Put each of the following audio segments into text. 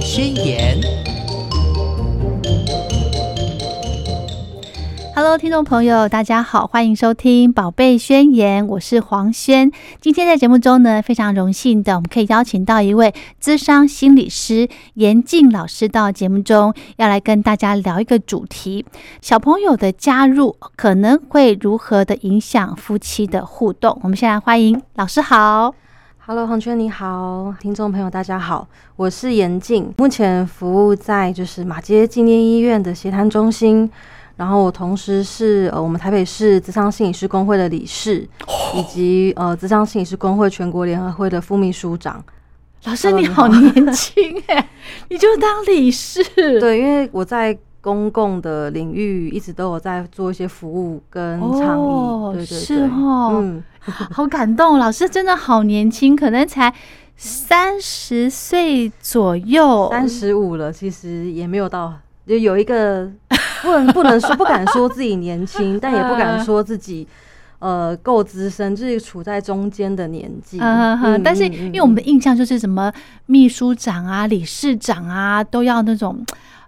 宣言》。Hello，听众朋友，大家好，欢迎收听《宝贝宣言》，我是黄轩。今天在节目中呢，非常荣幸的，我们可以邀请到一位资商心理师严静老师到节目中，要来跟大家聊一个主题：小朋友的加入可能会如何的影响夫妻的互动。我们先来欢迎老师好。Hello，黄圈你好，听众朋友大家好，我是严静，目前服务在就是马街纪念医院的协谈中心，然后我同时是呃我们台北市咨商心理师工会的理事，以及呃咨商心理师工会全国联合会的副秘书长。老师你你好好年轻哎，你就当理事？对，因为我在公共的领域一直都有在做一些服务跟倡议，哦对对对，是哦嗯，好感动，老师真的好年轻，可能才三十岁左右。三十五了，其实也没有到，就有一个不能不能说不敢说自己年轻，但也不敢说自己呃够资深，就是处在中间的年纪。但是嗯因为我们的印象就是什么秘书长啊、理事长啊，都要那种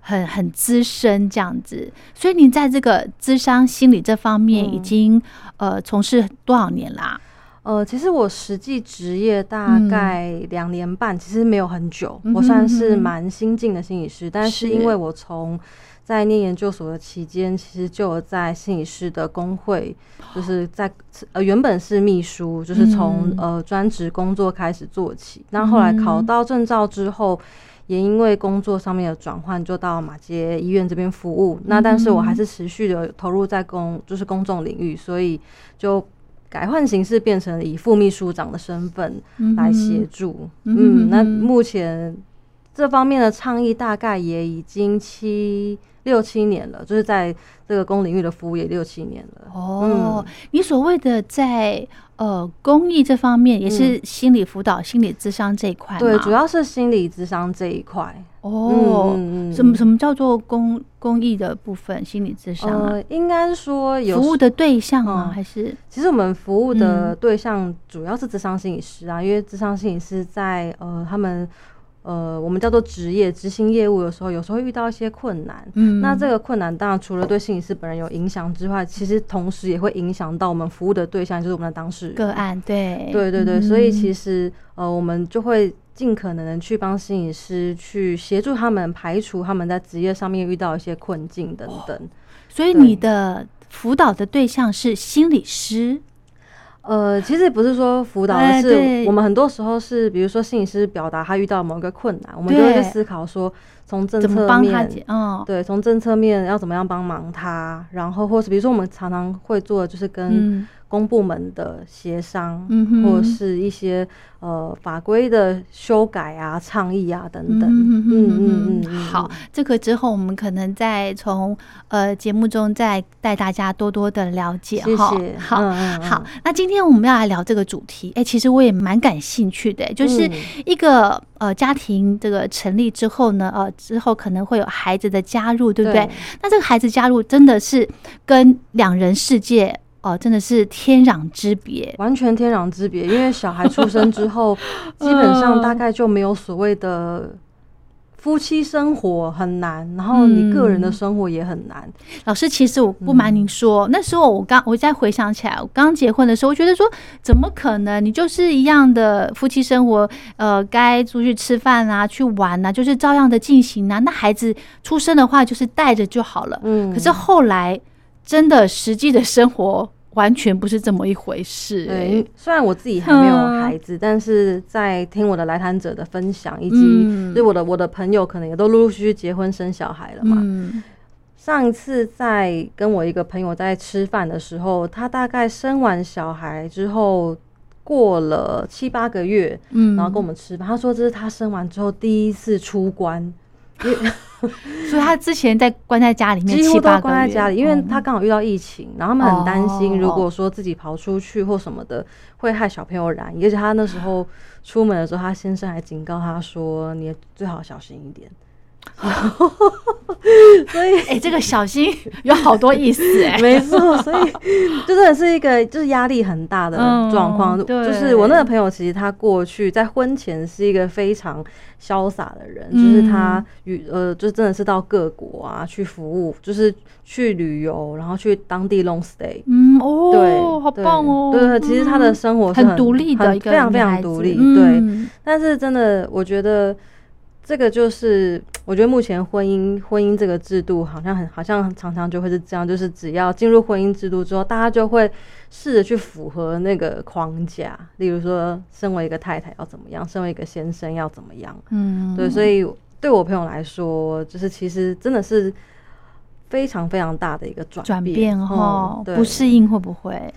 很很资深这样子。所以您在这个智商心理这方面已嗯经、呃从事多少年啦？呃，其实我实际职业大嗯。概两年半，其实没有很久，嗯我算是蛮新进的心理师，但是是。因为我从在念研究所的期间，其实就有在心理师的工会，就是在呃原本是秘书，就是从、嗯。呃专职工作开始做起。那后来考嗯到证照之后，也因为工作上面的转换，就到马街医院这边服务。那但是我还是持续的投入在公就是公众领域，所以就。改换形式变成以副秘书长的身份来协助。嗯嗯，那目前这方面的倡议大概也已经七六七年了，就是在这个公领域的服务也六七年了。哦，你所谓的在呃公益这方面，也是心理辅导、心理咨商这一块？对，主要是心理智商这一块。哦，嗯什么什么叫做公公益的部分？心理咨商啊，呃，应该说有服务的对象吗？嗯还是其实我们服务嗯的对象主要是智商心理师啊，因为智商心理师在呃他们呃我们叫做职业执行业务的时候，有时候会遇到一些困难。嗯那这个困难当然除了对心理师本人有影响之外，其实同时也会影响到我们服务的对象，就是我们的当事人。个案？对对对对，所以其实实呃，我们就会尽可能的去帮心理师去协助他们排除他们在职业上面遇到一些困境等等。所以你的辅导的对象是心理师呃，其实不是说辅导，而是我们很多时候是，比如说心理师表达他遇到某一个困难，我们就会去思考说，从政策面，？嗯，对，从政策面要怎么样帮忙他，然后或是比如说我们常常会做的就是跟嗯公部门的协商，嗯或者是一些呃法规的修改啊、倡议啊等等。嗯嗯嗯嗯，好，这个之后我们可能再从呃节目中再带大家多多的了解谢哈。谢。好。好，那今天我们要来聊这个主题，哎、其实我也蛮感兴趣的，就是嗯一个呃家庭这个成立之后呢，呃之后可能会有孩子的加入，对不对？那这个孩子加入真的是跟两人世界哦、呃真的是天壤之别。完全天壤之别，因为小孩出生之后，基本上大概就没有所谓的夫妻生活很难，然后你个人的生活也很难。老师，其实我不瞒您说，那时候我刚我再回想起来，我刚结婚的时候，我觉得说怎么可能？你就是一样的夫妻生活，呃，该出去吃饭啊，去玩啊，就是照样的进行啊。那孩子出生的话，就是带着就好了。嗯，可是后来真的实际的生活完全不是这么一回事、对欸。，虽然我自己还没有嗯孩子，但是在听我的来谈者的分享，以及嗯就是我的我的朋友可能也都陆陆续续结婚生小孩了嘛。嗯上一次在跟我一个朋友在吃饭的时候，他大概生完小孩之后。过了七八个月，嗯然后跟我们吃饭，他说这是他生完之后第一次出关，所以他之前在关在家里面几乎都关在家里，因为嗯他刚好遇到疫情，然后他们很担心，哦如果说自己跑出去或什么的，会害小朋友染疫。而且他那时候出门的时候，他先生还警告他说：“你最好小心一点。” 所以哎、这个小心 有好多意思哎、没错，所以就真的是一个就是压力很大的状况。嗯对就是我那个朋友，其实他过去在婚前是一个非常潇洒的人，嗯就是他与呃，就真的是到各国啊去服务，就是去旅游，然后去当地 long stay。嗯哦，对，好棒哦，对对，其实他的嗯生活是很独立的一个非常非常独立。对，嗯但是真的，我觉得这个就是，我觉得目前婚姻婚姻这个制度好像很好像常常就会是这样，就是只要进入婚姻制度之后，大家就会试着去符合那个框架，例如说，身为一个太太要怎么样，身为一个先生要怎么样。嗯，对，所以对我朋友来说，就是其实真的是非常非常大的一个转转变变哈、嗯不适应会不会？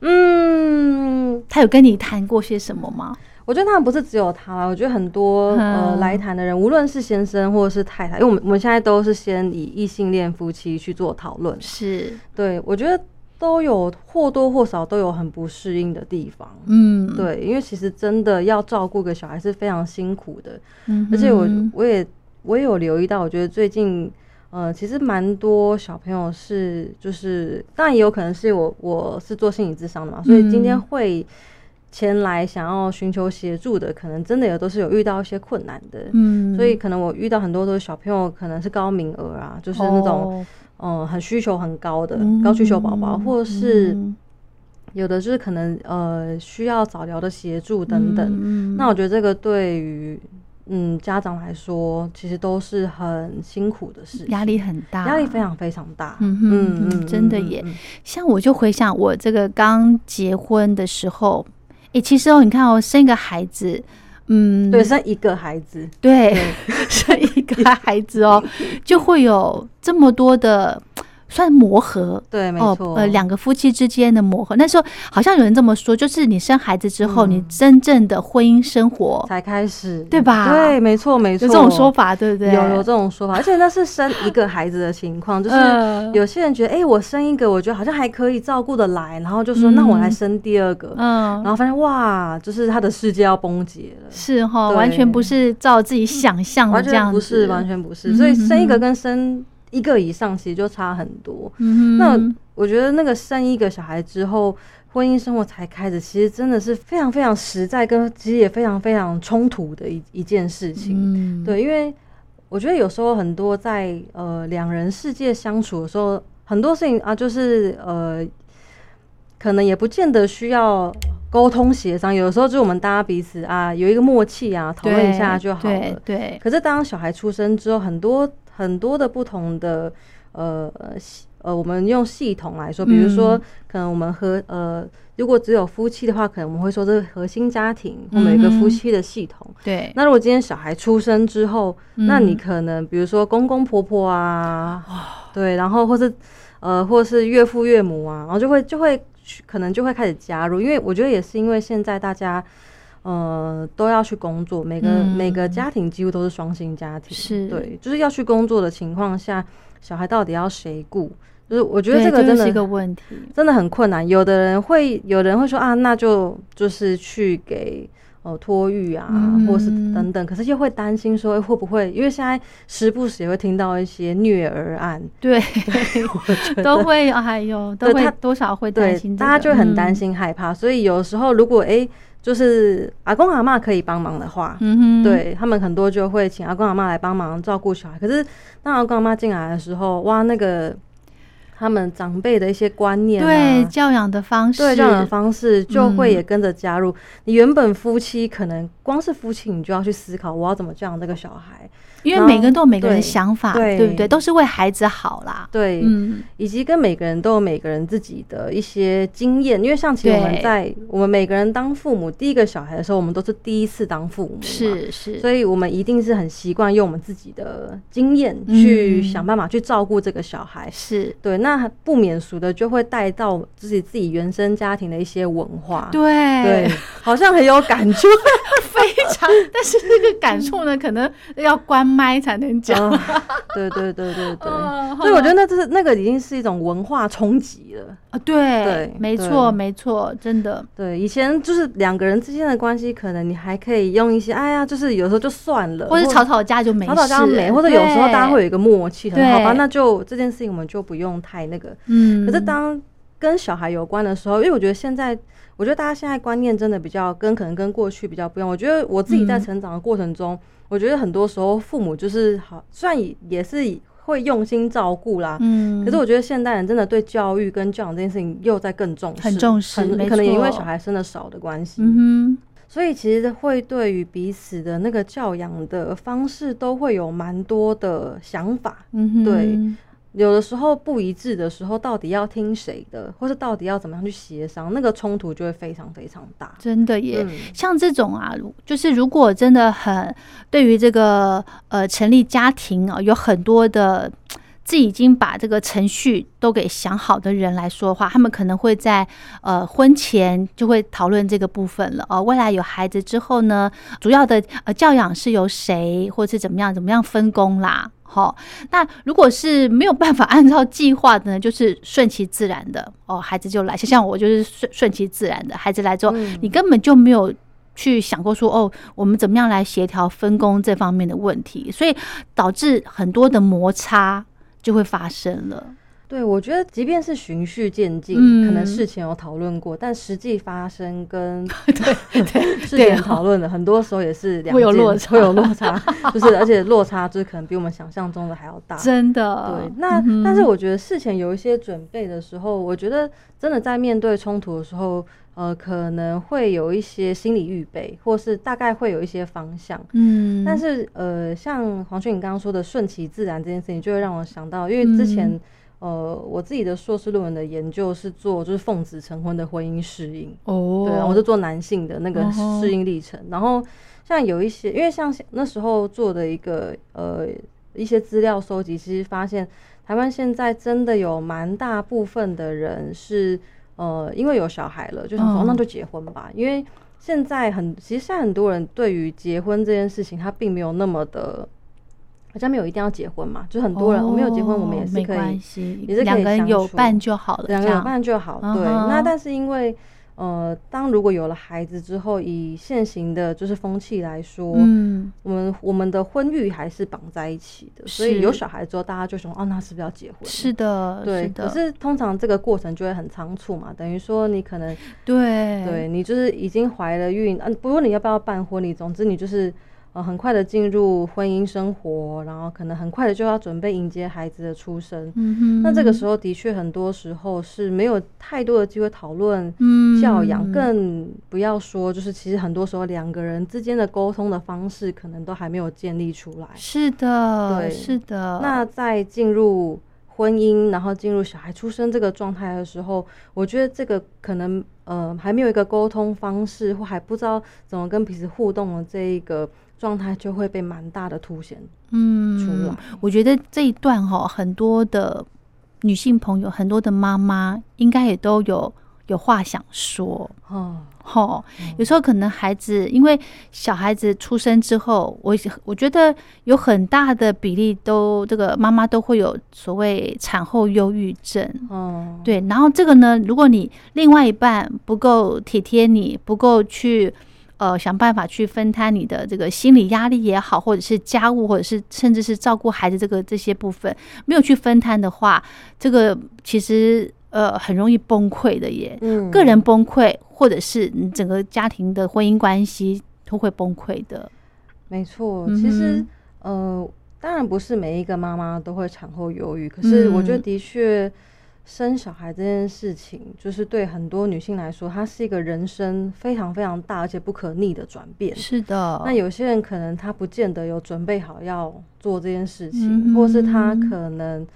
嗯，他有跟你谈过些什么吗？我觉得他们不是只有他啦，我觉得很多呃嗯来谈的人，无论是先生或者是太太，因为我们我们现在都是先以异性恋夫妻去做讨论，是，对我觉得都有或多或少都有很不适应的地方。嗯，对，因为其实真的要照顾个小孩是非常辛苦的，嗯，而且我我也我也有留意到，我觉得最近呃，其实蛮多小朋友是就是，当然也有可能是我我是做心理智商的嘛，所以今天嗯会前来想要寻求协助的，可能真的也都是有遇到一些困难的，嗯，所以可能我遇到很多都是小朋友，可能是高名额啊，就是那种哦。嗯、很需求很高的嗯。高需求宝宝，或者是嗯。有的就是可能呃需要早疗的协助等等。嗯那我觉得这个对于嗯家长来说，其实都是很辛苦的事情，压力很大，压力非常非常大。嗯真的耶。嗯。像我就回想我这个刚结婚的时候，诶、其实哦，你看哦，生一个孩子，嗯，对，生一个孩子，对，生一个孩子哦，就会有这么多的算磨合。对，没哦错，，呃，两个夫妻之间的磨合，那时候好像有人这么说，就是你生孩子之后，嗯。你真正的婚姻生活才开始，对吧？对，没错，没错，有这种说法，对不对？有有这种说法，而且那是生一个孩子的情况，就是嗯。有些人觉得，哎、我生一个，我觉得好像还可以照顾得来，然后就说，那我来生第二个，嗯。然，后发现哇，就是他的世界要崩解了。是哈，对。完全不是照自己想象的这样子，全不是，完全不是，嗯所以生一个嗯跟生一个以上其实就差很多。嗯，那我觉得那个生一个小孩之后，婚姻生活才开始，其实真的是非常非常实在，跟其实也非常非常冲突的一一件事情。嗯，对，因为我觉得有时候很多在呃两人世界相处的时候，很多事情啊，就是呃，可能也不见得需要沟通协商，有的时候就是我们大家彼此啊有一个默契啊，讨论一下就好了。对对，可是当小孩出生之后，很多很多的不同的呃呃，我们用系统来说，比如说、嗯。可能我们和呃，如果只有夫妻的话，可能我们会说这是核心家庭，我们有一个夫妻的系统。对，那如果今天小孩出生之后，那你嗯可能比如说公公婆婆啊，对，然后或是呃，或是岳父岳母啊，然后就会就会可能就会开始加入，因为我觉得也是因为现在大家呃都要去工作，每个、嗯每个家庭几乎都是双薪家庭，是对，就是要去工作的情况下，小孩到底要谁顾？就是我觉得这个真的是一个问题，真的很困难。有的人会，有人会说啊，那就就是去给呃托育啊，嗯或是等等。可是又会担心说会不会，因为现在时不时也会听到一些虐儿案，对，都会，哎呦，都会多少会担对心这个，大家就很担嗯，心害怕。所以有时候如果诶就是阿公阿妈可以帮忙的话。嗯哼，对他们很多就会请阿公阿妈来帮忙照顾小孩，可是当阿公阿妈进来的时候，哇，那个他们长辈的一些观念、啊，对教养的方式，对这样的方式就会嗯也跟着加入。你原本夫妻可能光是夫妻，你就要去思考我要怎么教养这个小孩，因为每个人都有每个人的想法，对对不对？都是为孩子好啦，对，嗯，以及跟每个人都有每个人自己的一些经验。因为像其实我们在我们每个人当父母第一个小孩的时候，我们都是第一次当父母，。是是，所以，我们一定是很习惯用我们自己的经验去嗯想办法去照顾这个小孩。是，对，那不免俗的就会带到自己自己原生家庭的一些文化。对对，好像很有感触。但是那个感触呢，可能要关麦才能讲。对对对对对，所以我觉得那这是那个已经是一种文化冲击了啊！对，没错没错，真的。对，以前就是两个人之间的关系，可能你还可以用一些，哎呀，就是有时候就算了，或者吵吵架就没，吵吵架没，或者有时候大家会有一个默契，很好吧？那就这件事情我们就不用太那个。嗯。可是当跟小孩有关的时候，因为我觉得现在。我觉得大家现在观念真的比较跟可能跟过去比较不一样。我觉得我自己在成长的过程中，我觉得很多时候父母就是好，虽然也是会用心照顾啦，嗯，可是我觉得现代人真的对教育跟教养这件事情又在更重视，很重视，可能也因为小孩生的少的关系，嗯哼，所以其实会对于彼此的那个教养的方式都会有蛮多的想法，嗯哼，对。有的时候不一致的时候，到底要听谁的，或是到底要怎么样去协商，那个冲突就会非常非常大。真的耶，像这种啊，就是如果真的很对于这个呃成立家庭啊，有很多的自己已经把这个程序都给想好的人来说的话，他们可能会在呃婚前就会讨论这个部分了。哦，未来有孩子之后呢，主要的呃教养是由谁，或是怎么样怎么样分工啦。好，那如果是没有办法按照计划的呢，就是顺其自然的哦，孩子就来。就像我就是顺顺其自然的，孩子来之后，你根本就没有去想过说哦，我们怎么样来协调分工这方面的问题，所以导致很多的摩擦就会发生了。对，我觉得即便是循序渐进，可能事前有讨论过，但实际发生跟 对对事前讨论的，很多时候也是会有落差，会有落差，就是而且落差就是可能比我们想象中的还要大。真的，对。那但是我觉得事前有一些准备的时候，我觉得真的在面对冲突的时候，呃，可能会有一些心理预备，或是大概会有一些方向。嗯。但是呃，像黄轩你刚刚说的顺其自然这件事情，就会让我想到，因为之前。呃，我自己的硕士论文的研究是做就是奉子成婚的婚姻适应哦，对，我是做男性的那个适应历程。然后像有一些，因为像那时候做的一个呃一些资料收集，其实发现台湾现在真的有蛮大部分的人是呃因为有小孩了，就想说那就结婚吧。因为现在很其实现在很多人对于结婚这件事情，他并没有那么的。好像没有一定要结婚嘛，就很多人我没有结婚，我们也是可以，也是两个人有伴就好了，两个人有伴就好。对，那但是因为呃，当如果有了孩子之后，以现行的就是风气来说，嗯，我们我们的婚育还是绑在一起的，所以有小孩之后，大家就说哦，那是不是要结婚？是的，对。可是通常这个过程就会很仓促嘛，等于说你可能对，对你就是已经怀了孕，嗯，不论你要不要办婚礼，总之你就是。呃，很快的进入婚姻生活，然后可能很快的就要准备迎接孩子的出生。嗯哼，那这个时候的确很多时候是没有太多的机会讨论教养，更不要说就是其实很多时候两个人之间的沟通的方式可能都还没有建立出来。是的，对，是的。那在进入婚姻，然后进入小孩出生这个状态的时候，我觉得这个可能呃还没有一个沟通方式，或还不知道怎么跟彼此互动的这一个。状态就会被蛮大的凸显，嗯，出来。我觉得这一段哈，很多的女性朋友，很多的妈妈，应该也都有有话想说。哦，哈，有时候可能孩子，因为小孩子出生之后，我我觉得有很大的比例都这个妈妈都会有所谓产后忧郁症。哦，对，然后这个呢，如果你另外一半不够体贴你，不够去。呃，想办法去分摊你的这个心理压力也好，或者是家务，或者是甚至是照顾孩子这个这些部分，没有去分摊的话，这个其实呃很容易崩溃的耶。嗯，个人崩溃，或者是你整个家庭的婚姻关系都会崩溃的。没错，其实呃，当然不是每一个妈妈都会产后忧郁，可是我觉得的确。生小孩这件事情，就是对很多女性来说，它是一个人生非常非常大而且不可逆的转变。是的。那有些人可能他不见得有准备好要做这件事情，或是他可能。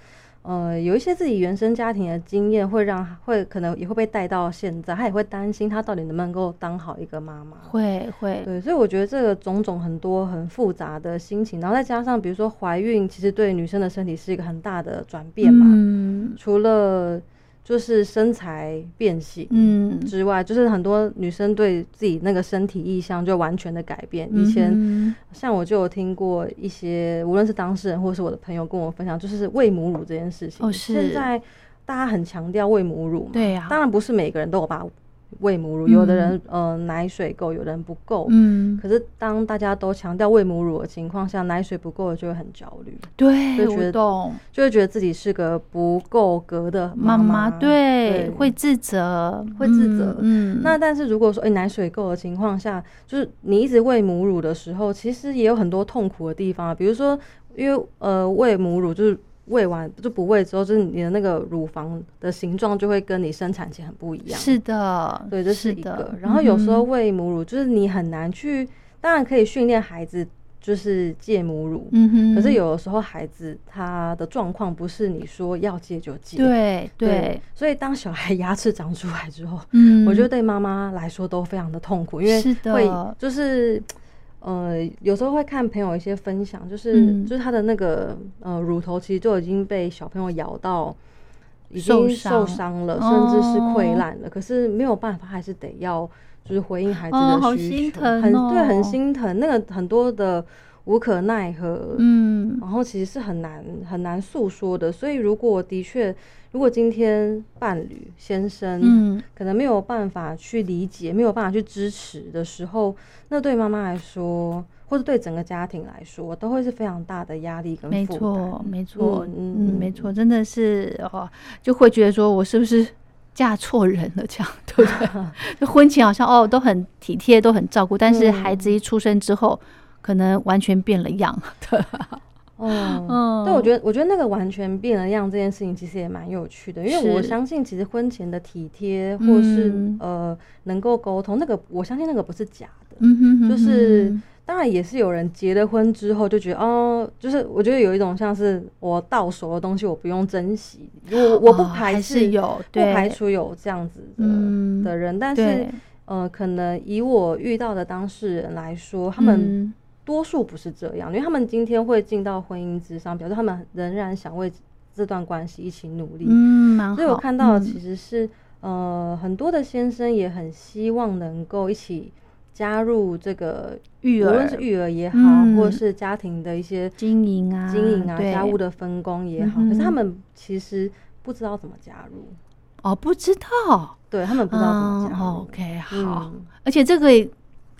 呃，有一些自己原生家庭的经验，会让会可能也会被带到现在，他也会担心他到底能不能够当好一个妈妈。会会，对，所以我觉得这个种种很多很复杂的心情，然后再加上比如说怀孕，其实对女生的身体是一个很大的转变嘛。嗯。除了就是身材变形，嗯，之外，就是很多女生对自己那个身体意向就完全的改变。以前嗯像我就有听过一些，无论是当事人或是我的朋友跟我分享，就是喂母乳这件事情。哦是现在大家很强调喂母乳嘛，对呀当然不是每个人都有把喂母乳，有的人呃奶水够，有的人不够。嗯，可是当大家都强调喂母乳的情况下，奶水不够的就会很焦虑，对，就觉得。就会觉得自己是个不够格的妈妈妈对对会自责，会自责嗯，嗯那但是如果说，哎、奶水够的情况下，就是你一直喂母乳的时候，其实也有很多痛苦的地方啊。比如说，因为呃喂母乳就是喂完就不喂之后，就是你的那个乳房的形状就会跟你生产前很不一样。是的，对，这是一的个。然后有时候嗯喂母乳，就是你很难去，当然可以训练孩子就是戒母乳，嗯哼，可是有的时候孩子他的状况不是你说要戒就戒。对对，所以当小孩牙齿长出来之后，嗯，我觉得对妈妈来说都非常的痛苦，因为会就是呃，有时候会看朋友一些分享，就是、嗯就是他的那个呃乳头其实就已经被小朋友咬到。已经受伤了，甚至是溃烂了，可是没有办法，还是得要就是回应孩子的需求，心疼很对，很哦心疼。那个很多的无可奈何，嗯然后其实是很难很难诉说的。所以如果的确，如果今天伴侣先生，嗯，可能没有办法去理解，没有办法去支持的时候，那对妈妈来说，或者对整个家庭来说，都会是非常大的压力跟没负担。错没错，嗯没错，真的是哦，就会觉得说我是不是嫁错人了，这样对不对？就婚前好像哦都很体贴，都很照顾，但是孩子一出生之后，可能完全变了样。对，哦，嗯，对，我觉得，我觉得那个完全变了样这件事情，其实也蛮有趣的，因为我相信，其实婚前的体贴或是、嗯。呃能够沟通，那个我相信那个不是假的，嗯哼哼就是哼当然也是有人结了婚之后就觉得哦，就是我觉得有一种像是我到手的东西我不用珍惜，我我不排斥、是有不对排除有这样子的、嗯的人，但是呃，可能以我遇到的当事人来说，他们嗯多数不是这样，因为他们今天会进到婚姻之上，表示他们仍然想为这段关系一起努力。嗯所以我看到其实是、呃很多的先生也很希望能够一起加入这个育儿无论是育儿。也好，嗯。或是家庭的一些经营啊经营啊、家务的分工也好，嗯可是他们其实不知道怎么加入，哦不知道，对他们不知道怎么加入。哦 OK 好，嗯。而且这个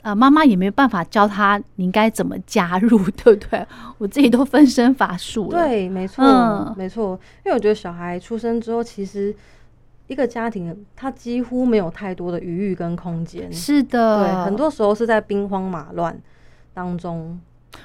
呃妈妈也没有办法教他你应该怎么加入，对不对？我自己都分身乏术了。，对，没错，嗯没错。因为我觉得小孩出生之后，其实一个家庭他几乎没有太多的余裕跟空间。是的，对，很多时候是在兵荒马乱当中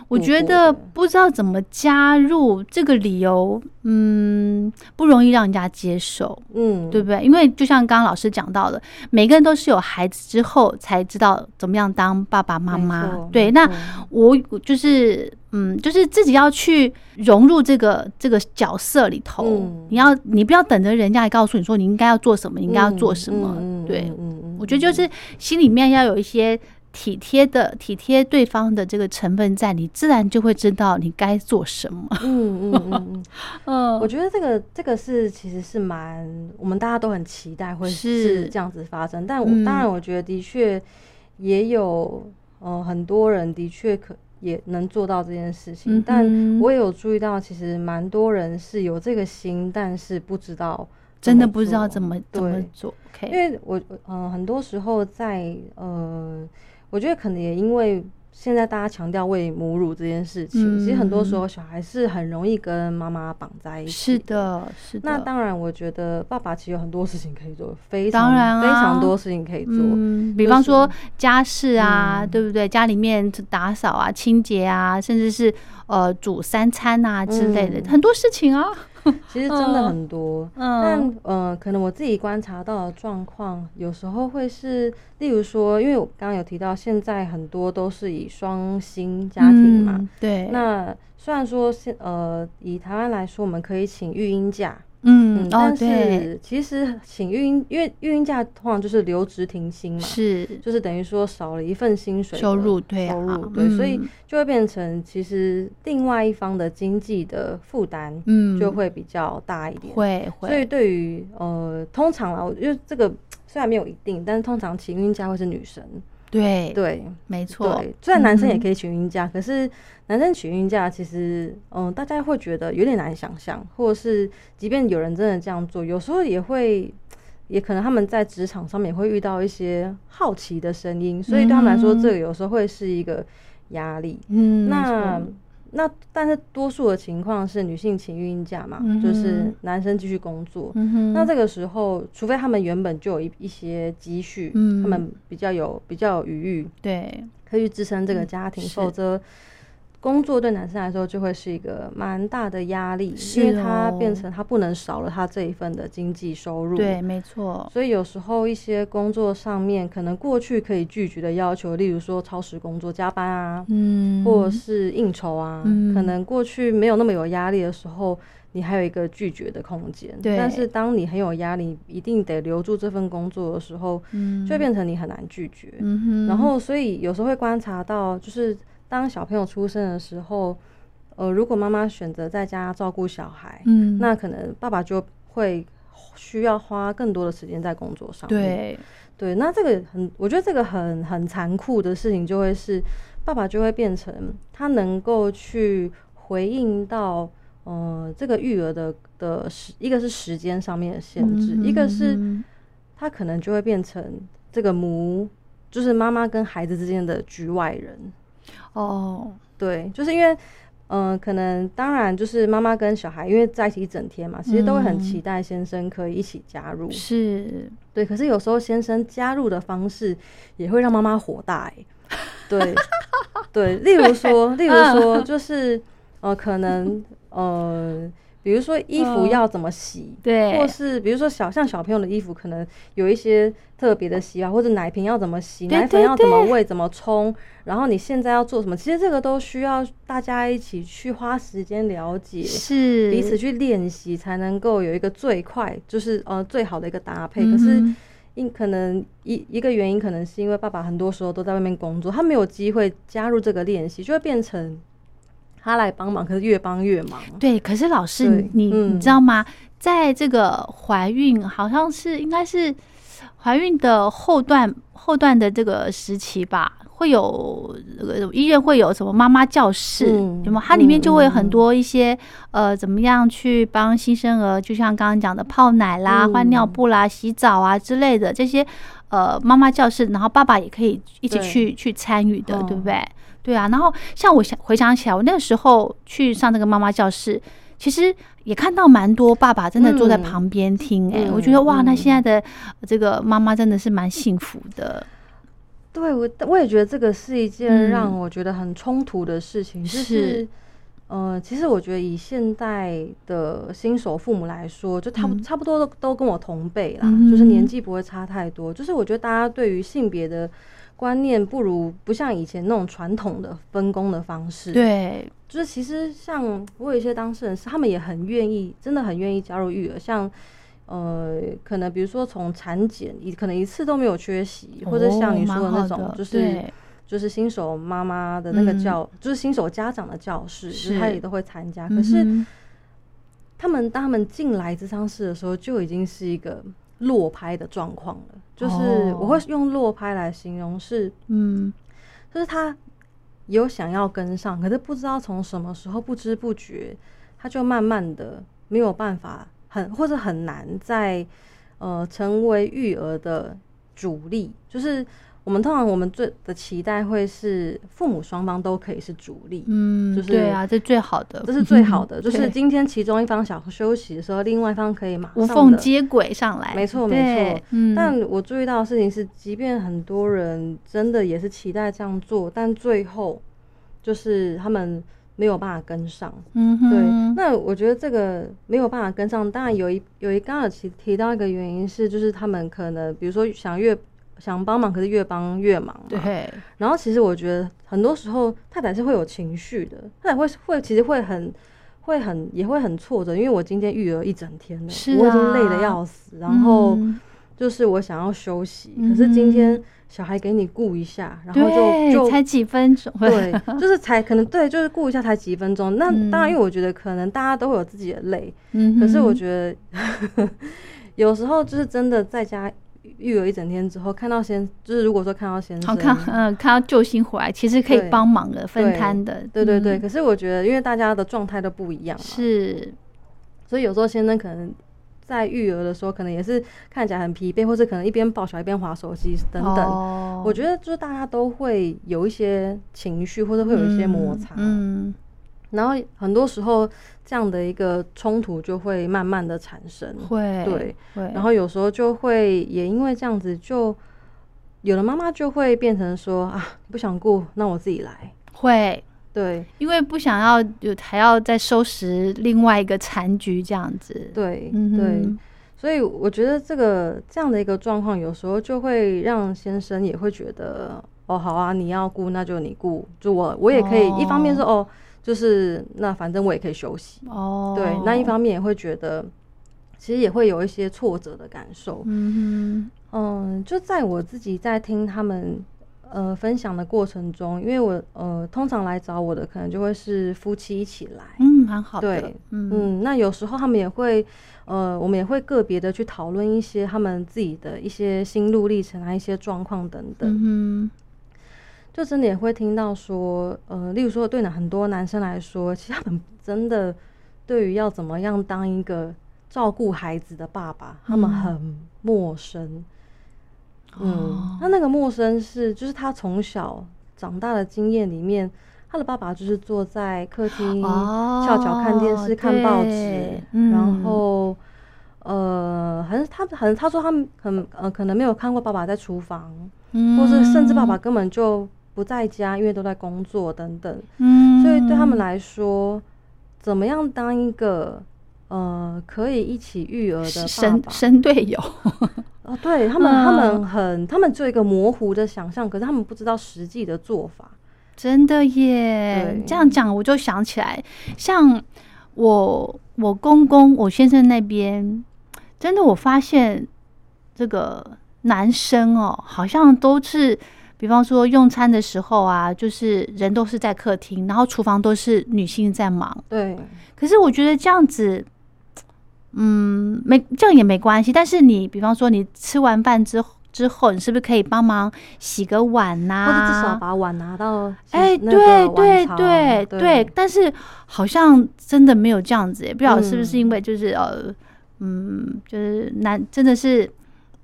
我觉得不知道怎么加入这个理由，嗯，不容易让人家接受。嗯，对不对？因为就像刚刚老师讲到的，每个人都是有孩子之后才知道怎么样当爸爸妈妈。对，那我我就是嗯，就是自己要去融入这个这个角色里头。嗯你要你不要等着人家来告诉你说你应该要做什么，你应该要做什么。对，我觉得就是心里面要有一些体贴的体贴对方的这个成分在，你自然就会知道你该做什么。嗯嗯嗯嗯，嗯。我觉得这个这个是其实是蛮我们大家都很期待会是是这样子发生，但我、嗯。当然我觉得的确也有呃很多人的确可也能做到这件事情，嗯但我也有注意到，其实蛮多人是有这个心，但是不知道真的不知道怎么怎么对。做。因为我呃很多时候在呃，我觉得可能也因为现在大家强调喂母乳这件事情，其实很多时候小孩是很容易跟妈妈绑在一起。是。的，是的。那当然，我觉得爸爸其实有很多事情可以做，非常当然啊非常多事情可以做。嗯，比方说家事啊，嗯对不对？家里面打扫啊、清洁啊，甚至是呃煮三餐啊之类的，嗯很多事情啊。其实真的很多。嗯。但呃，可能我自己观察到的状况，有时候会是，例如说，因为我刚刚有提到，现在很多都是以双薪家庭嘛，嗯对，那虽然说现呃以台湾来说，我们可以请育婴假，嗯，哦但，是其实请育婴，因为育婴假通常就是留职停薪嘛，是。就是等于说少了一份薪水收入对啊收入对，所以嗯。就会变成其实另外一方的经济的负担嗯。就会比较大一点。会会，所以对于呃，通常啊，我觉得这个虽然没有一定，但是通常请孕假会是女生，对对没错对，，虽然男生也嗯可以请孕假，可是男生请孕假其实嗯、大家会觉得有点难想象，或者是即便有人真的这样做，有时候也会。也可能他们在职场上面会遇到一些好奇的声音，所以对他们来说，嗯这个有时候会是一个压力。嗯，那错那但是多数的情况是女性请孕假嘛，嗯就是男生继续工作。嗯，那这个时候，除非他们原本就有一一些积蓄，嗯。他们比较有比较有余裕，对。可以支撑这个家庭，否则工作对男生来说就会是一个蛮大的压力，是因为他哦变成他不能少了他这一份的经济收入。对，没错，所以有时候一些工作上面可能过去可以拒绝的要求，例如说超时工作、加班啊，嗯，或者是应酬啊，嗯。可能过去没有那么有压力的时候，你还有一个拒绝的空间。对。但是当你很有压力，一定得留住这份工作的时候，嗯。就会变成你很难拒绝。嗯哼，然后，所以有时候会观察到，就是当小朋友出生的时候，呃，如果妈妈选择在家照顾小孩，嗯，那可能爸爸就会需要花更多的时间在工作上面。对，对，那这个很，我觉得这个很很残酷的事情，就会是爸爸就会变成他能够去回应到，呃，这个育儿的的时，一个是时间上面的限制，一个是嗯他可能就会变成这个母，就是妈妈跟孩子之间的局外人。哦，对，就是因为。嗯、可能当然就是妈妈跟小孩，因为在一起一整天嘛，其实都会很嗯期待先生可以一起加入。是，对，可是有时候先生加入的方式也会让妈妈火大欸、对对，例如说，例如说，嗯就是呃，可能呃，比如说衣服嗯要怎么洗，对，或是比如说小像小朋友的衣服，可能有一些特别的洗法，或者奶瓶要怎么洗，奶粉要怎么喂，怎么冲，然后你现在要做什么，其实这个都需要大家一起去花时间了解。是彼此去练习，才能够有一个最快，就是呃最好的一个搭配。可是因可能一一个原因，可能是因为爸爸很多时候都在外面工作，他没有机会加入这个练习，就会变成他来帮忙，可是越帮越忙。对，可是老师，你你知道吗？在这个怀孕，好像是应该是怀孕的后段后段的这个时期吧，会有呃医院会有什么妈妈教室，嗯有？它里面就会有很多一些、呃，怎么样去帮新生儿，就像刚刚讲的泡奶啦、换尿嗯布啦、洗澡啊之类的这些呃妈妈教室，然后爸爸也可以一起去去参与的，对不嗯对？对啊，然后像我想回想起来，我那个时候去上那个妈妈教室，其实也看到蛮多爸爸真的坐在嗯旁边听、哎、嗯我觉得哇，那嗯现在的这个妈妈真的是蛮幸福的，对我，我也觉得这个是一嗯件让我觉得很冲突的事情，就是是。呃，其实我觉得以现代的新手父母来说，就差不、嗯差不多都都跟我同辈啦，嗯就是年纪不会差太多。就是我觉得大家对于性别的观念不如不像以前那种传统的分工的方式。，对，就是其实像我有一些当事人是，他们也很愿意，真的很愿意加入育儿，像。呃，可能比如说从产检，一可能一次都没有缺席，或者像你说的那种，就是就是新手妈妈的那个嗯教，就是新手家长的教室，他也都会参加。可是嗯他们当他们进来这商室的时候，就已经是一个落拍的状况了。就是哦我会用落拍来形容是，嗯，就是他有想要跟上，可是不知道从什么时候不知不觉，他就慢慢的没有办法很或者很难在呃成为育儿的主力，就是。我们通常我们最的期待会是父母双方都可以是主力，嗯，就是对啊，这最好的，这是最好的。就是今天其中一方想休息的时候，另外一方可以马无上无。缝接轨上来，没错对没错嗯，但我注意到的事情是，即便很多人真的也是期待这样做，但最后就是他们没有办法跟上。嗯对，哼，那我觉得这个没有办法跟上，当然有一有一刚刚提提到一个原因是，就是他们可能比如说想越想帮忙，可是越帮越忙嘛。对，然后其实我觉得很多时候太太是会有情绪的，太太会会其实会很会很也会很挫折，因为我今天育儿一整天了，是我已经累啊得要死，然后嗯。就是我想要休息，嗯可是今天小孩给你顾一下，然后，就就才几分钟，对，就是才可能对，就是顾一下才几分钟。那嗯。当然，因为我觉得可能大家都会有自己的累，嗯，可是我觉得 有时候就是真的在家育儿一整天之后，看到先就是如果说看到先生，好看，嗯，看到救星回来，其实可以帮忙的，分摊的，对对对。嗯可是我觉得，因为大家的状态都不一样嘛，是，所以有时候先生可能。在育儿的时候，可能也是看起来很疲惫，或是可能一边抱小孩一边划手机等等。哦我觉得就是大家都会有一些情绪，或者会有一些摩擦。嗯，然后很多时候这样的一个冲突就会慢慢的产生，嗯会，对，会，然后有时候就会也因为这样子，就有的妈妈就会变成说啊，不想顾，那我自己来，会，对。因为不想要有还要再收拾另外一个残局这样子，对、嗯对，所以我觉得这个这样的一个状况，有时候就会让先生也会觉得，哦，好啊，你要顾那就你顾，就我我也可以，一方面是哦，就是那反正我也可以休息，哦，对，那一方面也会觉得，其实也会有一些挫折的感受。嗯嗯，就在我自己在听他们呃分享的过程中，因为我呃通常来找我的可能就会是夫妻一起来，嗯，蛮好的，对，嗯。嗯，那有时候他们也会呃，我们也会个别的去讨论一些他们自己的一些心路历程啊，一些状况等等。嗯就真的也会听到说，呃，例如说对呢很多男生来说，其实他们真的对于要怎么样当一个照顾孩子的爸爸，他们嗯很陌生。嗯。哦，他那个陌生是，就是他从小长大的经验里面，他的爸爸就是坐在客厅哦翘脚看电视、看报纸，嗯。然后呃，很他很他说他们很呃可能没有看过爸爸在厨房，嗯，或是甚至爸爸根本就不在家，因为都在工作等等。嗯，所以对他们来说，怎么样当一个呃可以一起育儿的爸神爸？神队友，哦，对他们，他嗯们很，他们做一个模糊的想象，可是他们不知道实际的做法。真的耶对！这样讲我就想起来，像我我公公我先生那边，真的我发现这个男生哦，好像都是，比方说用餐的时候啊，就是人都是在客厅，然后厨房都是女性在忙。对，可是我觉得这样子，嗯，没这样也没关系。但是你比方说你吃完饭之后之后，你是不是可以帮忙洗个碗呐、或者至少把碗拿到哎，那对对对对对，但是好像真的没有这样子也，不知道是不是嗯因为就是呃，嗯，就是男真的是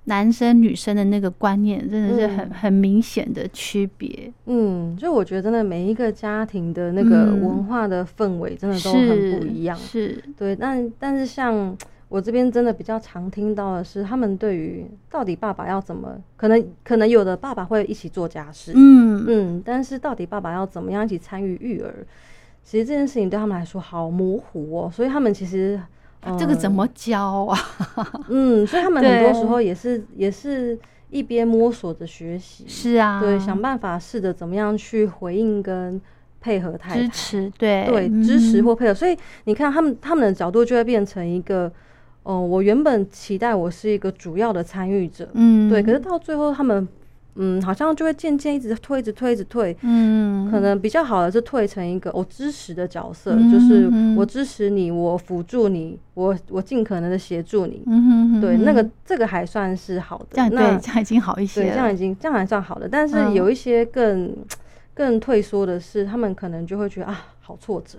男生女生的那个观念真的是很嗯。很明显的区别，嗯，就我觉得真的每一个家庭的那个嗯。文化的氛围真的都很不一样。是，对，但但是像我这边真的比较常听到的是，他们对于到底爸爸要怎么，可能可能有的爸爸会一起做家事，嗯。嗯，但是到底爸爸要怎么样一起参与育儿，其实这件事情对他们来说好模糊哦，所以他们其实。呃这个怎么教啊？嗯，所以他们很多时候也是也是一边摸索着学习，是啊，对，想办法试着怎么样去回应跟配合太太，支持，对对，支持嗯或配合。所以你看，他们他们的角度就会变成一个，哦、我原本期待我是一个主要的参与者，嗯，对，可是到最后他们，嗯，好像就会渐渐一直退，一直退，一直退。嗯，可能比较好的是退成一个我、支持的角色，嗯就是嗯我支持你，我辅助你，我我尽可能的协助你。嗯哼哼对，那个这个还算是好的。这样那对，这样已经好一些对，这样已经这样还算好的，但是嗯。有一些更、更退缩的是，他们可能就会觉得啊，好挫折，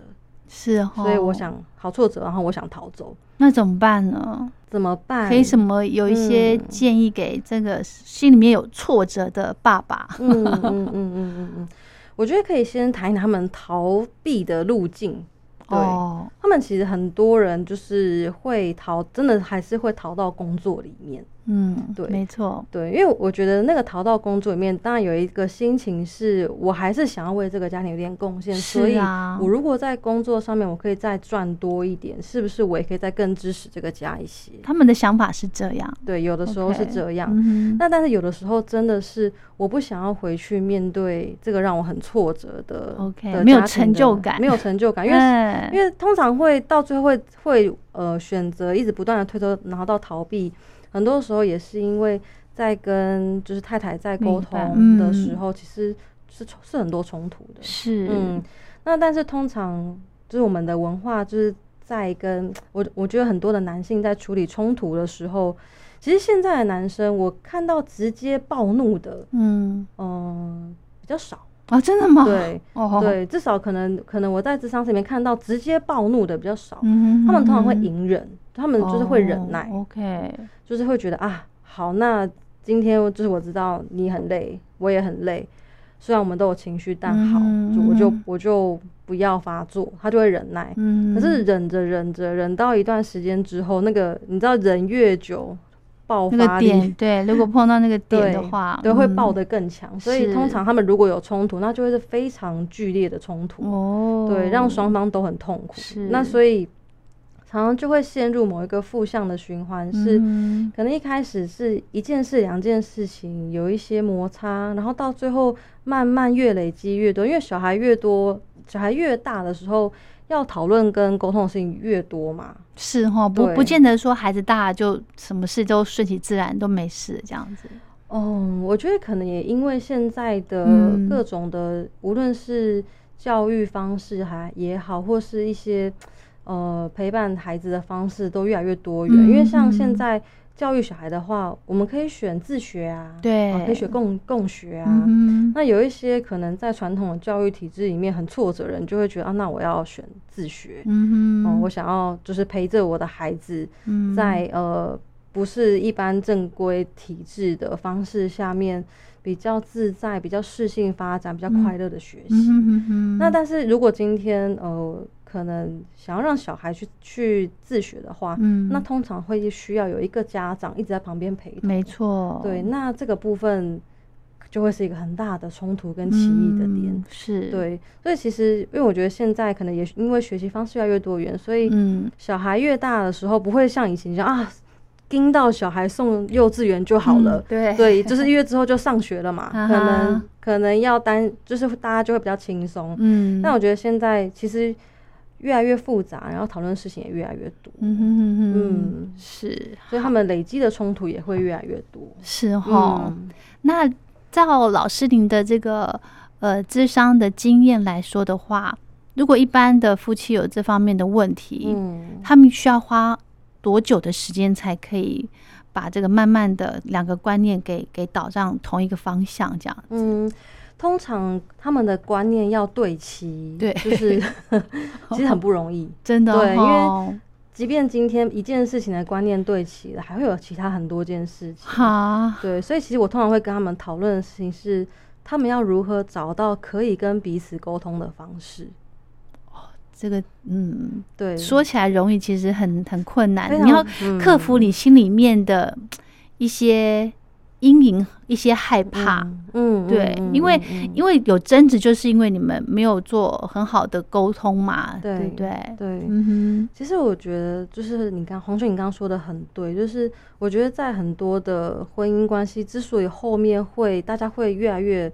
是哦，所以我想好挫折，然后我想逃走，那怎么办呢？怎么办？可以什么有一些嗯建议给这个心里面有挫折的爸爸？嗯嗯嗯嗯嗯嗯，我觉得可以先谈一谈他们逃避的路径。对，哦，他们其实很多人就是会逃，真的还是会逃到工作里面。嗯，对没错，对，因为我觉得那个逃到工作里面，当然有一个心情是我还是想要为这个家庭有点贡献，所以我如果在工作上面我可以再赚多一点，是不是我也可以再更支持这个家一些？他们的想法是这样，对，有的时候是这样。嗯那但是有的时候真的是我不想要回去面对这个让我很挫折的 OK，的没有成就感没有成就感，因为 哎因为通常会到最后会会呃选择一直不断的推脱，然后到逃避。很多时候也是因为在跟就是太太在沟通的时候，其实是是很多冲突的。是，嗯，那但是通常就是我们的文化就是在跟我我觉得很多的男性在处理冲突的时候，其实现在的男生我看到直接暴怒的，嗯嗯比较少。啊，真的吗？对，对，至少可能可能我在智商里面看到直接暴怒的比较少，嗯他们通常会隐忍，他们就是会忍耐，OK，就是会觉得啊，好，那今天就是我知道你很累，我也很累，虽然我们都有情绪，但好，就我就我就不要发作，他就会忍耐，嗯，可是忍着忍着忍到一段时间之后，那个你知道忍越久。爆发力对，如果碰到那个点的话，对，会爆得更强。所以通常他们如果有冲突，那就会是非常剧烈的冲突。哦，对，让双方都很痛苦。那所以常常就会陷入某一个负向的循环，是可能一开始是一件事、两件事情有一些摩擦，然后到最后慢慢越累积越多，因为小孩越多，小孩越大的时候。要讨论跟沟通的事情越多嘛？是哈，不不见得说孩子大就什么事都顺其自然都没事这样子。嗯，我觉得可能也因为现在的各种的，无论是教育方式还也好，或是一些呃陪伴孩子的方式都越来越多元。因为像现在。教育小孩的话，我们可以选自学啊，对，可以学共共学啊。那有一些可能在传统的教育体制里面很挫折人，就会觉得啊，那我要选自学。嗯哼，我想要就是陪着我的孩子，在呃不是一般正规体制的方式下面，比较自在、比较适性发展、比较快乐的学习。那但是如果今天呃。可能想要让小孩去去自学的话，嗯，那通常会需要有一个家长一直在旁边陪同。没错，对，那这个部分就会是一个很大的冲突跟歧义的点。是，对，所以其实因为我觉得现在可能也因为学习方式越来越多元，所以嗯，小孩越大的时候不会像以前一样啊，盯到小孩送幼稚园就好了。对，对，就是一月之后就上学了嘛，可能可能要担，就是大家就会比较轻松。嗯，那我觉得现在其实。越来越复杂，然后讨论事情也越来越多。嗯哼哼哼，嗯，是，所以他们累积的冲突也会越来越多。是哈，那照老师您的这个呃智商的经验来说的话，如果一般的夫妻有这方面的问题，嗯，他们需要花多久的时间才可以把这个慢慢的两个观念给给导向同一个方向？这样，嗯。通常他们的观念要对齐，对，就是 其实很不容易，真的。对，因为即便今天一件事情的观念对齐了，还会有其他很多件事情。哈，对，所以其实我通常会跟他们讨论的事情是，他们要如何找到可以跟彼此沟通的方式。哦，这个，嗯，对，说起来容易，其实很很困难。你要克服你心里面的一些。阴影一些害怕，嗯，对，因为因为有争执，就是因为你们没有做很好的沟通嘛，对对对，嗯哼。其实我觉得，就是你刚黄轩，你刚刚说的很对，就是我觉得在很多的婚姻关系之所以后面会大家会越来越，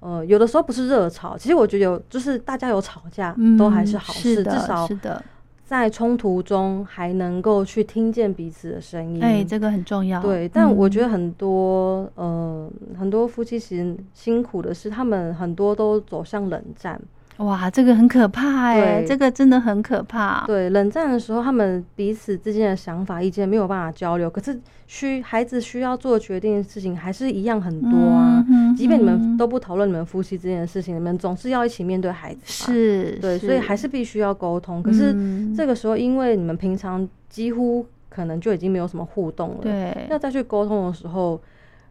呃，有的时候不是热吵，其实我觉得有，就是大家有吵架都还是好事，至少是的。在冲突中还能够去听见彼此的声音，哎，这个很重要。对，但我觉得很多，呃，很多夫妻其实辛苦的是，他们很多都走向冷战。哇，这个很可怕哎，这个真的很可怕。对，冷战的时候，他们彼此之间的想法、意见没有办法交流，可是需孩子需要做决定的事情还是一样很多啊。即便你们都不讨论你们夫妻之间的事情，你们总是要一起面对孩子。是，对，所以还是必须要沟通。可是这个时候，因为你们平常几乎可能就已经没有什么互动了，对，要再去沟通的时候。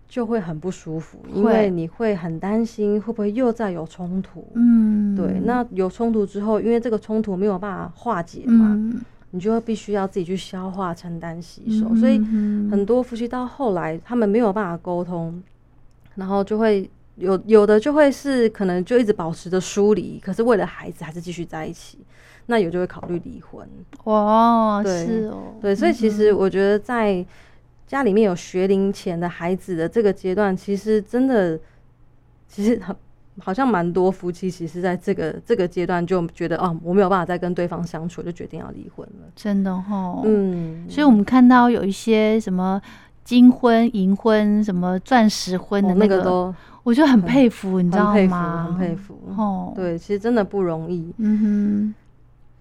就会很不舒服，因为你会很担心会不会又再有冲突。嗯，对。那有冲突之后，因为这个冲突没有办法化解嘛，你就会必须要自己去消化、承担、吸收。所以很多夫妻到后来，他们没有办法沟通，然后就会有有的就会是可能就一直保持着疏离，可是为了孩子还是继续在一起。那有就会考虑离婚。哇，是哦，对。所以其实我觉得在。家里面有学龄前的孩子的这个阶段，其实真的，其实很好像蛮多夫妻其实在这个这个阶段就觉得，哦，我没有办法再跟对方相处，就决定要离婚了。真的哈，嗯，所以我们看到有一些什么金婚、银婚、什么钻石婚的哦那个，都我就很佩服，你知道很佩服，吗？很佩服。哦，，对，其实真的不容易。嗯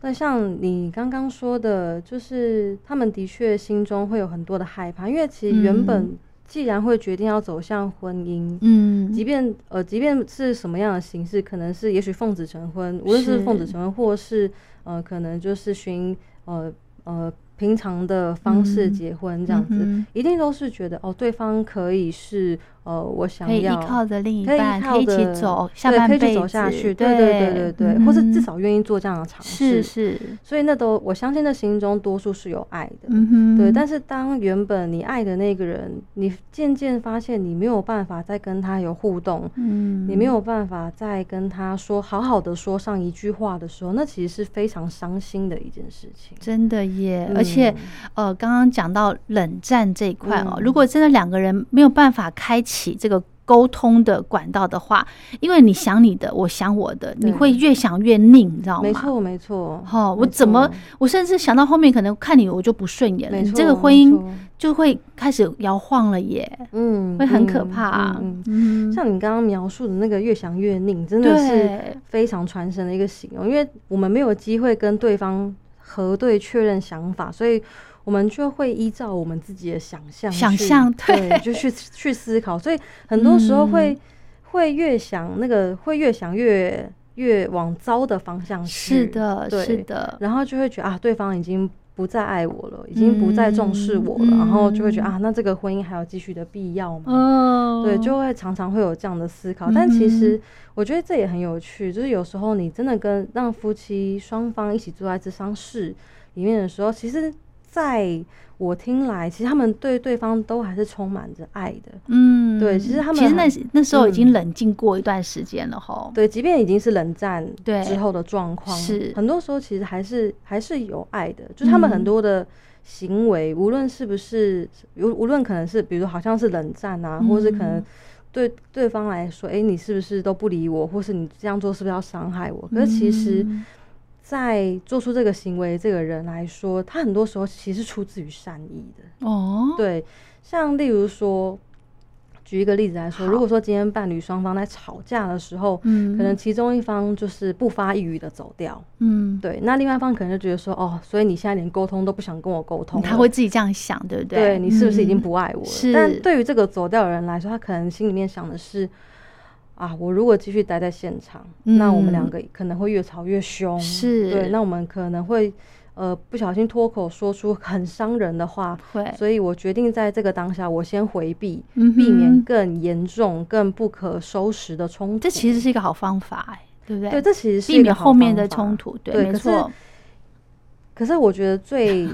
那像你刚刚说的，就是他们的确心中会有很多的害怕，因为其实原嗯。本既然会决定要走向婚姻，，嗯，即便呃，即便是什么样的形式，可能是也许奉子成婚，无论是是奉子成婚，或是呃，可能就是寻呃呃平常的方式嗯。结婚这样子，嗯一定都是觉得哦，对方可以是呃我想可以依要靠着另一可以依半，可以一起走下对，半辈子，可以走下去，对对对对对，或是至嗯少愿意做这样的尝试，是是，所以那都我相信那心中多数是有爱的，嗯哼，对，但是当原本你爱的那个人，你渐渐发现你没有办法再跟他有互动，嗯，你没有办法再跟他说好好的说上一句话的时候，那其实是非常伤心的一件事情。真的耶，而且嗯。呃，刚刚讲到冷战这一块哦，嗯。如果真的两个人没有办法开启这个沟通的管道的话，因为你想你的，我想我的，你会越想越拧，你知道吗？没。错，没错。哦，我怎么，我甚至想到后面可能看你我就不顺眼了，你这个婚姻就会开始摇晃了耶，嗯，会很可嗯怕。嗯嗯嗯，像你刚刚描述的那个越想越拧，真的是，非常传神的一个形容，因为我们没有机会跟对方核对确认想法，所以我们就会依照我们自己的想象去，想象对。对，就去去思考，所以很多时候会、嗯。会越想那个会越想越越往糟的方向去，是的，对。是的，然后就会觉得啊，对方已经不再爱我了，已经不再重视我了，嗯。然后就会觉得嗯啊，那这个婚姻还有继续的必要吗？哦，对，就会常常会有这样的思考。但其嗯实我觉得这也很有趣，就是有时候你真的跟让夫妻双方一起坐在这商室里面的时候，其实在我听来，其实他们对对方都还是充满着爱的。嗯，对其实他们其实那那时候已经嗯冷静过一段时间了哈。对，即便已经是冷战对之后的状况，是很多时候其实还是还是有爱的，就是他们很嗯多的行为，无论是不是无无论可能是比如好像是冷战啊，或是可能嗯对对方来说，哎、你是不是都不理我，或是你这样做是不是要伤害我？可是其实，嗯在做出这个行为这个人来说，他很多时候其实出自于善意的。哦，对，像例如说，举一个例子来说，如果说今天伴侣双方在吵架的时候，嗯，可能其中一方就是不发一语的走掉，嗯，对，那另外一方可能就觉得说，哦，所以你现在连沟通都不想跟我沟通，他会自己这样想，对不对？对你是不是已经嗯不爱我了？是但对于这个走掉的人来说，他可能心里面想的是，啊，我如果继续待在现场，那我们两嗯个可能会越吵越凶，是对，那我们可能会呃不小心脱口说出很伤人的话，会，所以我决定在这个当下，我先回避，嗯避免更严重、更不可收拾的冲突。这其实是一个好方法，哎，对不对？对，这其实是避免一个后面的冲突，对没错，可是我觉得最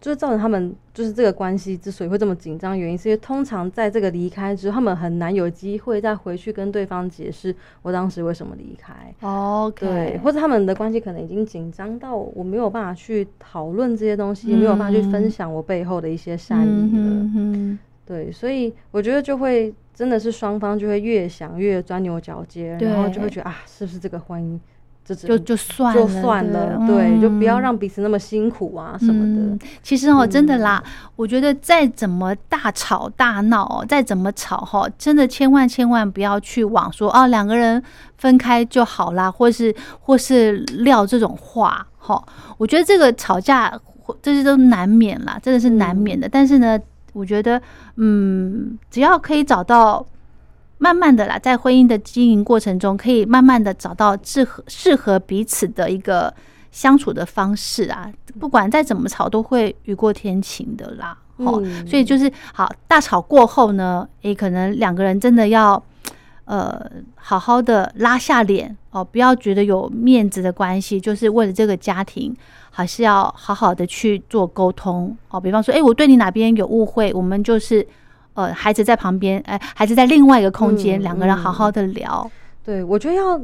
就是造成他们就是这个关系之所以会这么紧张，原因是因为通常在这个离开之后，他们很难有机会再回去跟对方解释我当时为什么离开。OK，对，或者他们的关系可能已经紧张到我没有办法去讨论这些东西，也没有办法去分嗯享我背后的一些善意了。对，所以我觉得就会真的是双方就会越想越钻牛角尖，然后就会觉得啊，是不是这个婚姻就就算就了，算了，对对，就不要嗯让彼此那么辛苦啊什么的。嗯其实哦，真的嗯啦，我觉得再怎么大吵大闹哦，再怎么吵哈，真的千万千万不要去往说哦两个人分开就好啦，或是或是撂这种话哈。我觉得这个吵架这些都难免啦，真的是难免的。但是呢，我觉得嗯，只要可以找到。慢慢的啦，在婚姻的经营过程中，可以慢慢的找到适合适合彼此的一个相处的方式啊。不管再怎么吵，都会雨过天晴的啦。哦，嗯所以就是好，大吵过后呢，诶，可能两个人真的要呃好好的拉下脸哦，不要觉得有面子的关系，就是为了这个家庭，还是要好好的去做沟通哦。比方说，诶，我对你哪边有误会，我们就是呃，孩子在旁边，哎、孩子在另外一个空间，嗯两个人嗯好好的聊。对，我觉得要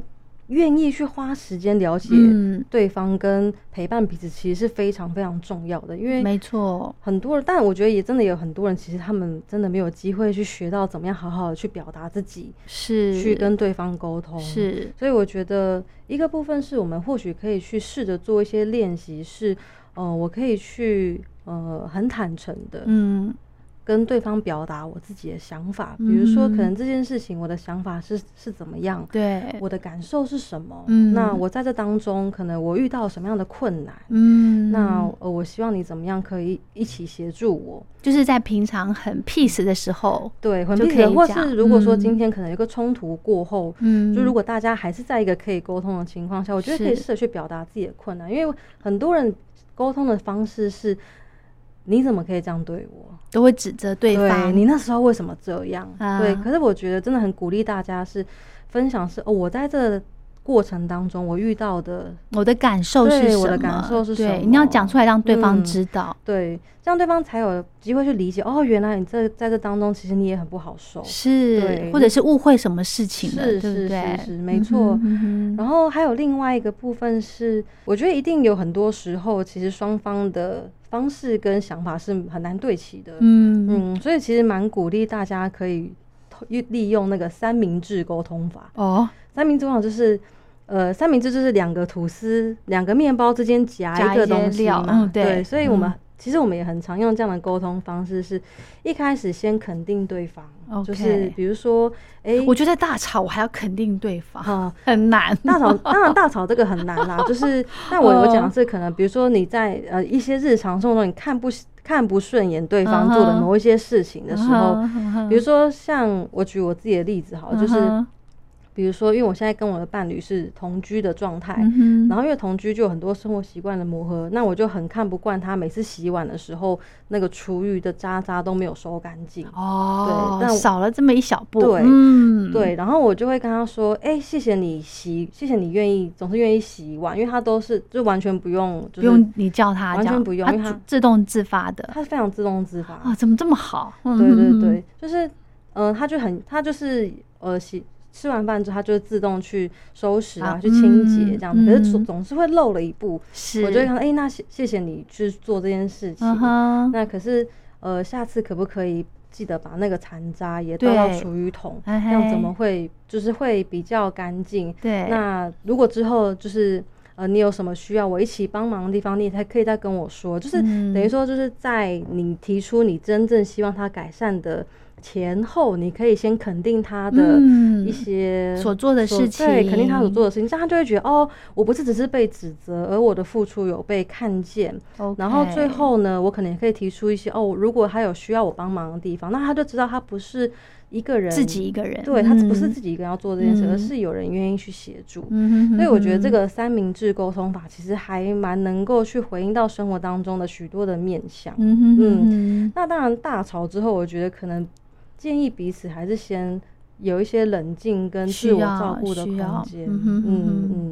愿意去花时间了解嗯，对方跟陪伴彼此，其实是非常非常重要的。因为没错，很多人，但我觉得也真的有很多人，其实他们真的没有机会去学到怎么样好好的去表达自己，是去跟对方沟通。是所以我觉得一个部分是我们或许可以去试着做一些练习，是呃，我可以去呃很坦诚的嗯跟对方表达我自己的想法，比如说可嗯能这件事情我的想法是是怎么样。对，我的感受是什么？嗯那我在这当中，可能我遇到什么样的困难？嗯，那呃，我希望你怎么样可以一起协助我？就是在平常很 peace 的时候，对，很就可以必或是如果说嗯今天可能有个冲突过后，嗯，就如果大家还是在一个可以沟通的情况下，我觉得可以试着去表达自己的困难，因为很多人沟通的方式是，你怎么可以这样对我？都会指责对方，你那时候为什么这样？啊对，可是我觉得真的很鼓励大家是分享是哦，我在这过程当中我遇到的，我的感受是什么？我的感受是什对，么你要讲出来让对方嗯知道。对，这样对方才有机会去理解哦，原来你这在这当中其实你也很不好受。是，对或者是误会什么事情了，是是对不对？是是没错然后还有另外一个部分是，我觉得一定有很多时候，其实双方的方式跟想法是很难对齐的。嗯嗯，所以其实蛮鼓励大家可以透利用那个三明治沟通法。哦，三明治往往就是，呃，三明治就是两个吐司、两个面包之间夹一个东西嘛。对所以我们、嗯其实我们也很常用这样的沟通方式，是一开始先肯定对方就是比如说，哎、我觉得大吵我还要肯定对方，啊。很难。大吵，当然大吵这个很难啦。就是，但我我讲的是可能，比如说你在呃一些日常生活中，你看不看不顺眼对方做的某一些事情的时候，比如说像我举我自己的例子好了，就是比如说，因为我现在跟我的伴侣是同居的状态，嗯然后因为同居就有很多生活习惯的磨合，那我就很看不惯他每次洗碗的时候，那个厨余的渣渣都没有收干净。哦，对但少了这么一小步，对嗯，对，然后我就会跟他说：“哎、谢谢你洗，谢谢你愿意总是愿意洗碗，因为他都是就完全不用，就是不用你叫他，完全不用他因为他自自动自发的他是非常自动自发。啊，怎么这么好？嗯对对对，就是嗯、呃他就很他就是呃洗吃完饭之后，他就会自动去收拾啊，啊去清洁这样子，嗯可是总嗯。总是会漏了一步，是，我就会看，哎、那谢谢谢你去做这件事情。那可是呃，下次可不可以记得把那个残渣也倒到厨余桶，哎这样怎么会就是会比较干净？对，那如果之后就是呃，你有什么需要我一起帮忙的地方，你也才可以再跟我说。就是等于嗯说，就是在你提出你真正希望他改善的前后，你可以先肯定他的嗯一些所做的事情对，肯定他所做的事情，这样他就会觉得哦，我不是只是被指责，而我的付出有被看见。然后最后呢，我可能也可以提出一些哦，如果他有需要我帮忙的地方，那他就知道他不是一个人自己一个人，对他不是嗯自己一个人要做这件事，嗯。而是有人愿意去协助。所以我觉得这个三明治沟通法其实还蛮能够去回应到生活当中的许多的面向。嗯那当然大吵之后，我觉得可能建议彼此还是先有一些冷静跟自我照顾的空间。嗯嗯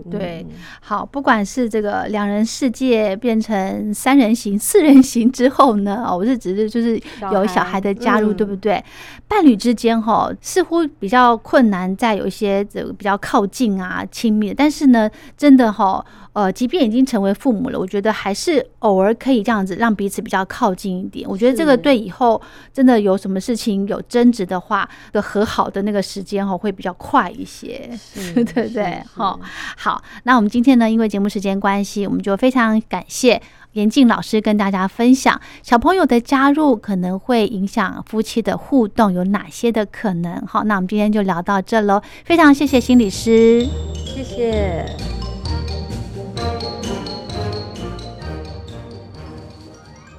嗯，对嗯好，不管是这个两人世界变成三人行、四人行之后呢，哦我是指的就是有小孩的加入，嗯对不对？伴侣之间哈、似乎比较困难，在有一些这个比较靠近啊、亲密，但是呢，真的哈、呃，即便已经成为父母了，我觉得还是偶尔可以这样子让彼此比较靠近一点。我觉得这个对以后真的有什么事情有争执的话，的和好的那个时间哈、会比较快一些。是对不对？是好是好，那我们今天呢，因为节目时间关系，我们就非常感谢严静老师跟大家分享小朋友的加入可能会影响夫妻的互动有哪些的可能。好，那我们今天就聊到这喽，非常谢谢心理师。谢谢。